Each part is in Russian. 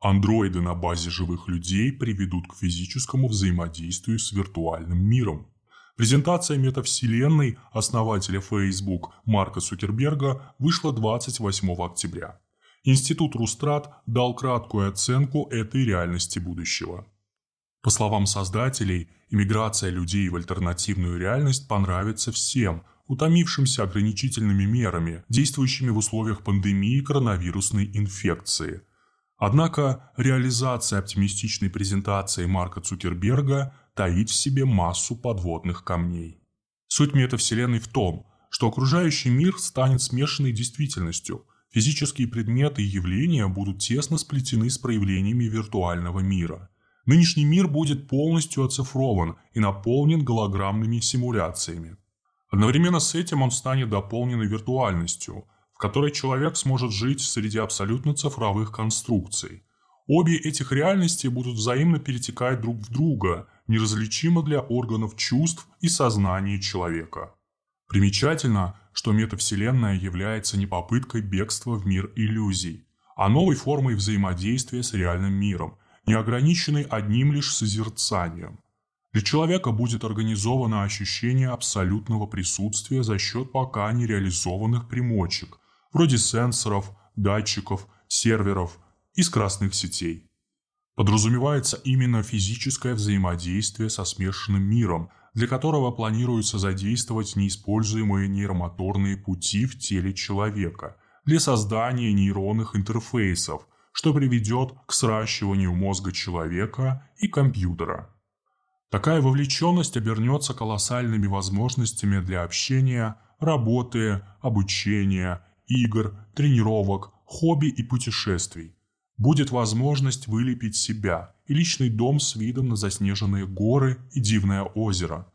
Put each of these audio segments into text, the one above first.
Андроиды на базе живых людей приведут к физическому взаимодействию с виртуальным миром. Презентация метавселенной основателя Facebook Марка Цукерберга вышла 28 октября. Институт Рустрат дал краткую оценку этой реальности будущего. По словам создателей, иммиграция людей в альтернативную реальность понравится всем, утомившимся ограничительными мерами, действующими в условиях пандемии коронавирусной инфекции – Однако реализация оптимистичной презентации Марка Цукерберга таит в себе массу подводных камней. Суть метавселенной в том, что окружающий мир станет смешанной действительностью. Физические предметы и явления будут тесно сплетены с проявлениями виртуального мира. Нынешний мир будет полностью оцифрован и наполнен голограммными симуляциями. Одновременно с этим он станет дополненной виртуальностью – в которой человек сможет жить среди абсолютно цифровых конструкций. Обе этих реальности будут взаимно перетекать друг в друга, неразличимо для органов чувств и сознания человека. Примечательно, что метавселенная является не попыткой бегства в мир иллюзий, а новой формой взаимодействия с реальным миром, не ограниченной одним лишь созерцанием. Для человека будет организовано ощущение абсолютного присутствия за счет пока нереализованных примочек, вроде сенсоров, датчиков, серверов и скоростных сетей. Подразумевается именно физическое взаимодействие со смешанным миром, для которого планируется задействовать неиспользуемые нейромоторные пути в теле человека для создания нейронных интерфейсов, что приведет к сращиванию мозга человека и компьютера. Такая вовлеченность обернется колоссальными возможностями для общения, работы, обучения игр, тренировок, хобби и путешествий. Будет возможность вылепить себя и личный дом с видом на заснеженные горы и дивное озеро.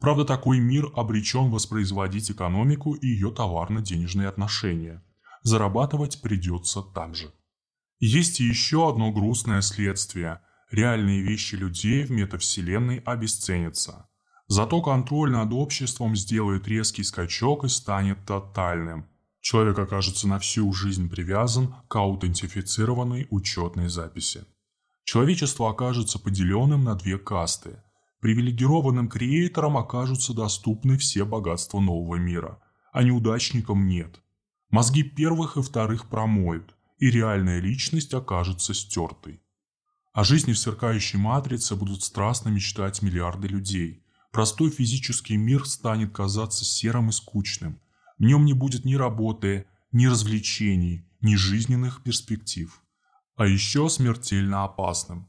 Правда, такой мир обречен воспроизводить экономику и ее товарно-денежные отношения. Зарабатывать придется так же. Есть еще одно грустное следствие. Реальные вещи людей в метавселенной обесценятся. Зато контроль над обществом сделает резкий скачок и станет тотальным – Человек окажется на всю жизнь привязан к аутентифицированной учетной записи. Человечество окажется поделенным на две касты. Привилегированным креаторам окажутся доступны все богатства нового мира, а неудачникам нет. Мозги первых и вторых промоют, и реальная личность окажется стертой. О жизни в сверкающей матрице будут страстно мечтать миллиарды людей. Простой физический мир станет казаться серым и скучным – в нем не будет ни работы, ни развлечений, ни жизненных перспектив. А еще смертельно опасным.